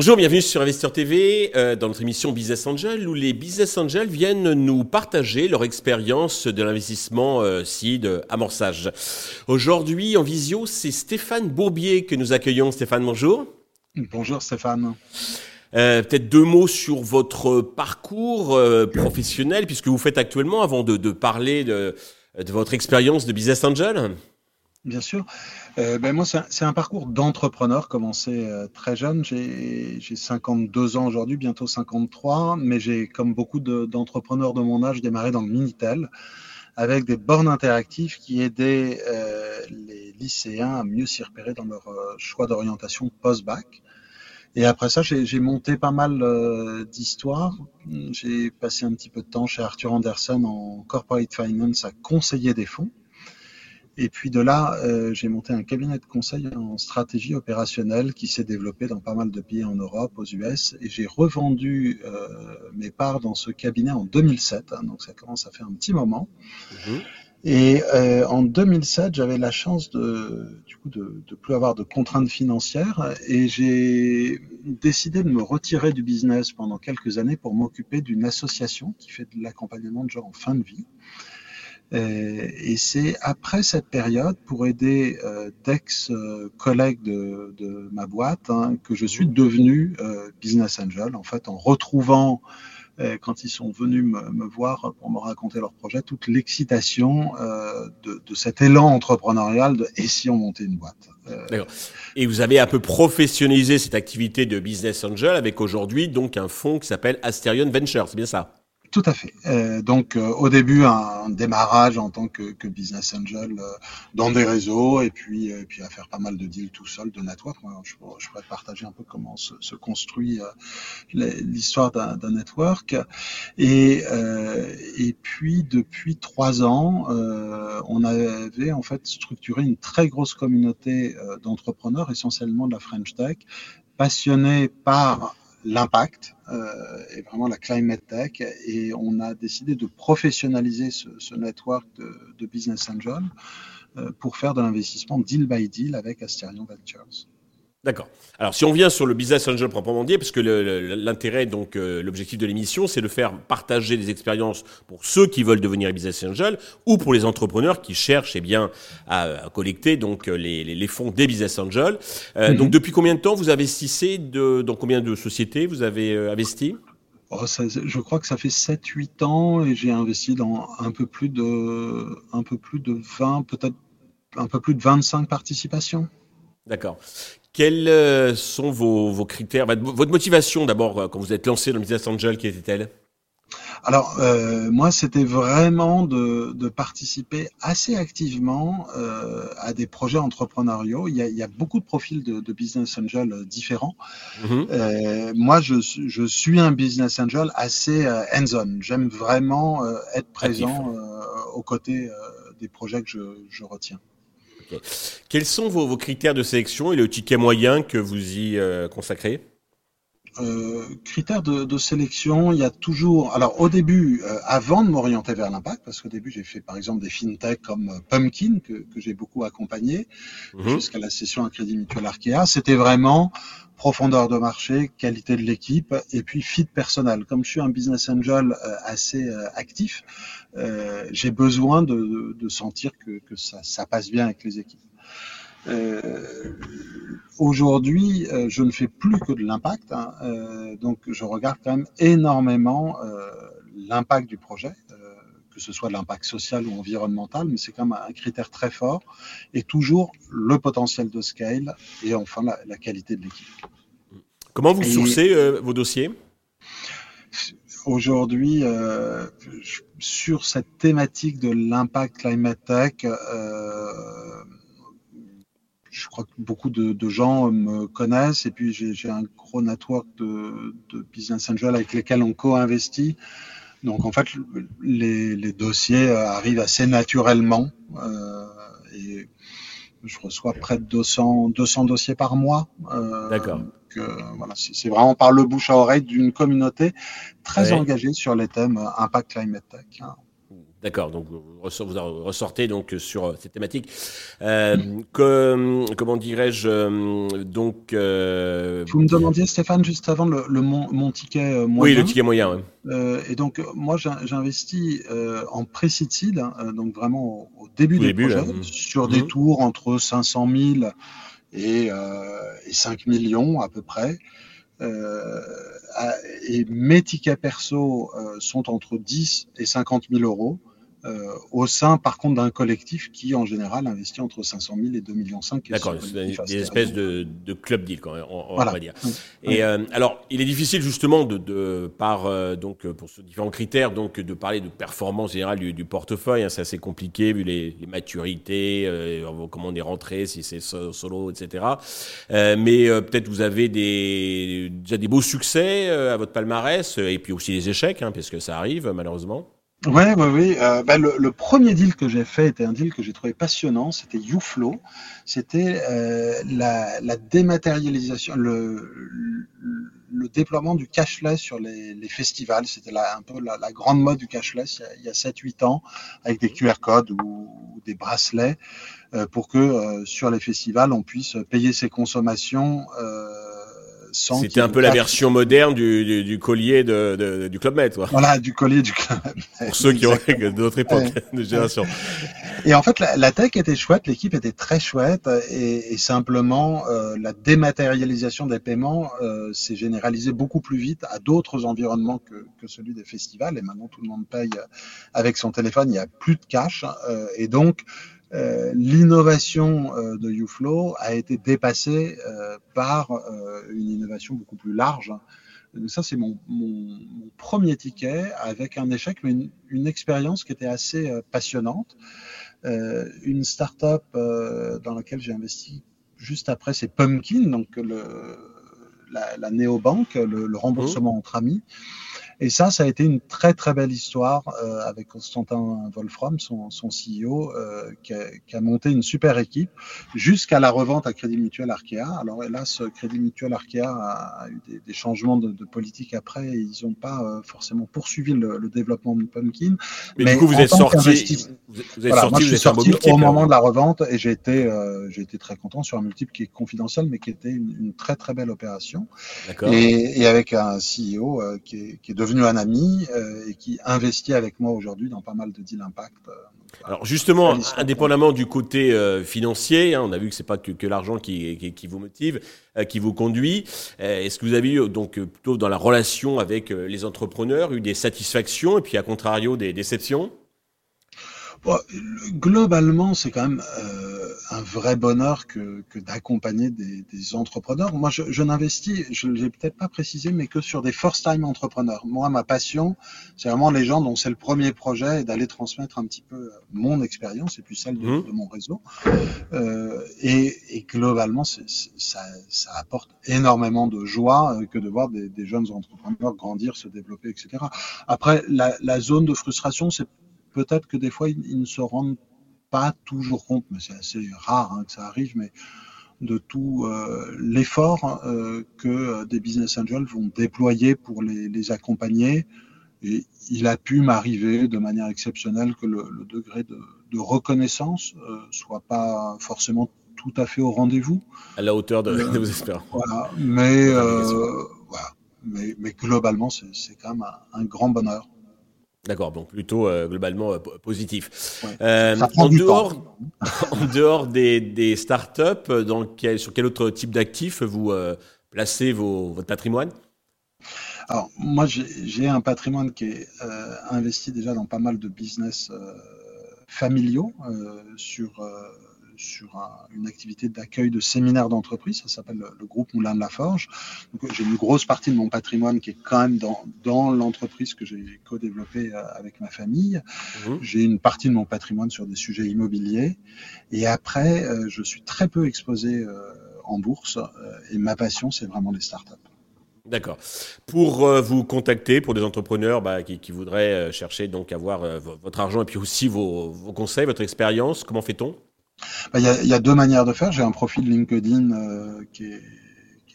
Bonjour, bienvenue sur Investeur TV euh, dans notre émission Business Angel où les Business Angels viennent nous partager leur expérience de l'investissement euh, seed amorçage. Aujourd'hui en visio, c'est Stéphane Bourbier que nous accueillons. Stéphane, bonjour. Bonjour Stéphane. Euh, Peut-être deux mots sur votre parcours euh, professionnel puisque vous faites actuellement avant de, de parler de, de votre expérience de Business Angel. Bien sûr. Euh, ben moi, c'est un, un parcours d'entrepreneur commencé euh, très jeune. J'ai j'ai 52 ans aujourd'hui, bientôt 53, mais j'ai, comme beaucoup de- d'entrepreneurs de, mon âge, démarré dans le Minitel avec des bornes interactives qui aidaient euh, les lycéens à mieux s'y repérer dans leur euh, choix d'orientation post-bac. Et après ça, j'ai monté pas mal euh, d'histoires. J'ai passé un petit peu de temps chez Arthur Andersen en corporate finance à conseiller des fonds. Et puis de là, euh, j'ai monté un cabinet de conseil en stratégie opérationnelle qui s'est développé dans pas mal de pays en Europe, aux US, et j'ai revendu euh, mes parts dans ce cabinet en 2007, hein, donc ça commence à faire un petit moment. Mhm. Et euh, en 2007, j'avais la chance de, du coup, de, de plus avoir de contraintes financières, et j'ai décidé de me retirer du business pendant quelques années pour m'occuper d'une association qui fait de l'accompagnement de gens en fin de vie. Euh, et c'est après cette période, pour aider euh, d'ex-collègues de, de ma boîte, hein, que je suis devenu euh, business angel, en fait, en retrouvant, euh, quand ils sont venus me, me voir pour me raconter leur projet, toute l'excitation euh, de, de cet élan entrepreneurial de et si on montait une boîte? Euh, Et vous avez un peu professionnalisé cette activité de Business Angel avec aujourd'hui donc un fonds qui s'appelle Asterion Ventures, c'est bien ça? Tout à fait. Euh, donc euh, au début un, démarrage en tant que, que business angel euh, dans des réseaux et puis euh, puis à faire pas mal de deals tout seul, de network. Je, pourrais- partager un peu comment se, se construit euh, l'histoire d'un network. Et euh, et puis depuis trois ans, on avait en fait structuré une très grosse communauté d'entrepreneurs, essentiellement de la French Tech, passionnés par l'impact euh, et vraiment la climate tech et on a décidé de professionnaliser ce, network de, business angel euh, pour faire de l'investissement deal by deal avec Asterion Ventures. D'accord. Alors, si on vient sur le business angel proprement dit, parce que l'intérêt, donc, euh, l'objectif de l'émission, c'est de faire partager des expériences pour ceux qui veulent devenir business angel ou pour les entrepreneurs qui cherchent, eh bien, à, à collecter donc euh, les, les- les fonds des business angels. Euh, Mhm. Donc, depuis combien de temps vous investissez de, dans combien de sociétés vous avez euh, investi? Oh, ça- je crois que ça fait 7-8 ans et j'ai investi dans un peu plus de, un peu plus de 20, peut-être un peu plus de 25 participations. D'accord. Quels euh, sont vos, vos critères Votre motivation d'abord euh, quand vous êtes lancé dans le business angel, quelle était-elle? Alors, euh, moi, c'était vraiment de, de participer assez activement euh, à des projets entrepreneuriaux. Il y a, il y a beaucoup de profils de, de business angel différents. Mhm. Euh, moi, je, suis- je suis un business angel assez hands-on. J'aime vraiment être présent aux côtés des projets que je, je retiens. Quels sont vos, critères de sélection et le ticket moyen que vous y euh, consacrez? Euh, critères de, de sélection, il y a toujours. Alors au début, euh, avant de m'orienter vers l'impact, parce qu'au début j'ai fait par exemple des fintechs comme euh, Pumpkin que, que j'ai beaucoup accompagné Mhm. jusqu'à la session à Crédit Mutuel Arkea. C'était vraiment profondeur de marché, qualité de l'équipe et puis fit personnel. Comme je suis un business angel euh, assez euh, actif, euh, j'ai besoin de, de- de sentir que, que ça, ça passe bien avec les équipes. Euh, Aujourd'hui, euh, je ne fais plus que de l'impact, hein, euh, donc je regarde quand même énormément l'impact du projet, que ce soit l'impact social ou environnemental, mais c'est quand même un critère très fort, et toujours le potentiel de scale et enfin la, la qualité de l'équipe. Comment vous Et- sourcez euh, vos dossiers? Aujourd'hui, euh, sur cette thématique de l'impact climate tech, euh, je crois que beaucoup de, de gens me connaissent et puis j'ai un gros network de, de business angels avec lesquels on co-investit. Donc en fait, les, les dossiers euh, arrivent assez naturellement euh, et je reçois près de 200, 200 dossiers par mois. Euh, D'accord. euh, voilà, c'est vraiment par le bouche à oreille d'une communauté très Ouais. engagée sur les thèmes euh, impact climate tech. hein. D'accord, donc vous ressortez donc sur euh, cette thématique. Euh, que, comment dirais-je euh, donc euh... Vous me demandiez Stéphane juste avant le, le mon, mon, ticket moyen. Oui, le ticket moyen. Ouais. Euh, et donc moi j'investis euh, en pré-seed seed, hein, donc vraiment au, début des début, projets, là. sur Mmh. des tours entre 500 000 et, et 5 millions à peu près. Euh, et mes tickets perso euh, sont entre 10 et 50 000 euros. Euh, au sein, par contre, d'un collectif qui, en général, investit entre 500 000 et 2,5 millions. D'accord, c'est des, espèces de, de, club deal, quand même, on, voilà. on va dire. Et euh, alors, il est difficile justement de, de par euh, donc pour ces différents critères, donc de parler de performance générale du, du portefeuille. Hein, c'est assez compliqué vu les, les maturités, euh, comment on est rentré, si c'est solo, etc. Euh, mais peut-être vous avez des déjà des beaux succès euh, à votre palmarès et puis aussi des échecs, hein, parce que ça arrive malheureusement. Oui, oui, oui. Euh, bah, le, le, premier deal que j'ai fait était un deal que j'ai trouvé passionnant. C'était YouFlow. C'était euh, la, la, dématérialisation, le, le, déploiement du cashless sur les, les festivals. C'était un peu la, la, grande mode du cashless il y a, a 7-8 ans, avec des QR codes ou, ou des bracelets, euh, pour que euh, sur les festivals, on puisse payer ses consommations. euh, c'était un peu la version moderne du, du, du collier de, de, du Club Med, quoi. Voilà, du collier du Club Med. Pour ceux qui ont de notre époque, de génération. Et en fait, la, la tech était chouette, l'équipe était très chouette, et, et simplement euh, la dématérialisation des paiements euh, s'est généralisée beaucoup plus vite à d'autres environnements que, que, celui des festivals. Et maintenant, tout le monde paye avec son téléphone, il n'y a plus de cash, euh, et donc euh, l'innovation euh, de YouFlow a été dépassée euh, par une innovation beaucoup plus large. Donc ça, c'est mon, mon, mon, premier ticket avec un échec, mais une, une expérience qui était assez passionnante. une start-up dans laquelle j'ai investi juste après, c'est Pumpkin, donc le, la, la néobanque, le, le remboursement mmh. entre amis. Et ça, ça a été une très très belle histoire euh, avec Constantin Wolfram, son, son CEO, euh, qui, a, qui, a, monté une super équipe jusqu'à la revente à Crédit Mutuel Arkea. Alors hélas, Crédit Mutuel Arkea a, eu des, des, changements de, de, politique après et ils n'ont pas euh, forcément poursuivi le, le, développement de Pumpkin. Mais, mais du coup, vous êtes sorti, vous, vous êtes voilà, sorti, moi, je suis êtes sorti au moment de la revente et j'ai été, euh, j'ai été très content sur un multiple qui est confidentiel, mais qui était une, une très très belle opération. Et, et, avec un CEO euh, qui est, qui est devenu devenu un ami euh, et qui investit avec moi aujourd'hui dans pas mal de deals impact. Euh, Alors justement, indépendamment du côté euh, financier, hein, on a vu que c'est pas que, que l'argent qui, qui, qui, vous motive, qui vous conduit. Est-ce que vous avez eu donc plutôt dans la relation avec les entrepreneurs eu des satisfactions et puis à contrario des déceptions? Bon, globalement, c'est quand même euh, un vrai bonheur que, que d'accompagner des, des, entrepreneurs. Moi, je, je n'investis, je ne l'ai peut-être pas précisé, mais que sur des first-time entrepreneurs. Moi, ma passion, c'est vraiment les gens dont c'est le premier projet et d'aller transmettre un petit peu mon expérience et puis celle de, mmh. de mon réseau. Euh, et, et, globalement, c'est, ça, ça, apporte énormément de joie euh, que de voir des, des, jeunes entrepreneurs grandir, se développer, etc. Après, la, la zone de frustration, c'est peut-être que des fois, ils, ils, ne se rendent pas toujours compte, mais c'est assez rare hein, que ça arrive, mais de tout euh, l'effort euh, que des business angels vont déployer pour les, les accompagner. Et il a pu m'arriver de manière exceptionnelle que le, le degré de, de reconnaissance euh, soit pas forcément tout à fait au rendez-vous. À la hauteur de, de vos espérances. Voilà, mais, voilà. mais, mais globalement, c'est quand même un, un grand bonheur. D'accord, donc plutôt euh, globalement euh, positif. Ouais, euh, en, dehors, en dehors des, des startups, dans quel, sur quel autre type d'actifs vous placez vos, votre patrimoine? Alors, moi, j'ai un patrimoine qui est investi déjà dans pas mal de business familiaux sur sur un, une activité d'accueil de séminaires d'entreprise, ça s'appelle le, le, groupe Moulin de la Forge. J'ai une grosse partie de mon patrimoine qui est quand même dans, dans l'entreprise que j'ai co-développée avec ma famille. Mmh. J'ai une partie de mon patrimoine sur des sujets immobiliers. Et après, euh, je suis très peu exposé euh, en bourse euh, et ma passion, c'est vraiment les startups. D'accord. Pour euh, vous contacter, pour des entrepreneurs bah, qui, qui, voudraient euh, chercher donc avoir euh, votre argent et puis aussi vos, vos conseils, votre expérience, comment fait-on? Il bah, y, a, y, a, deux manières de faire. J'ai un profil LinkedIn euh, qui, est,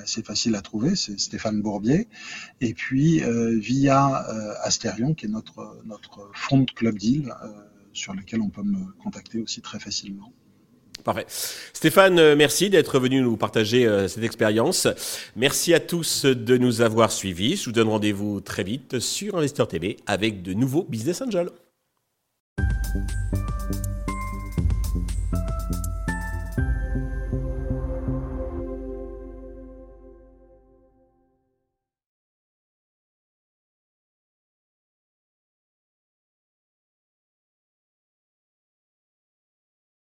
assez facile à trouver, c'est Stéphane Bourbier. Et puis via Asterion, qui est notre, notre front club deal, sur lequel on peut me contacter aussi très facilement. Parfait. Stéphane, euh, merci d'être venu nous partager euh, cette expérience. Merci à tous de nous avoir suivis. Je vous donne rendez-vous très vite sur Investeur TV avec de nouveaux Business Angels.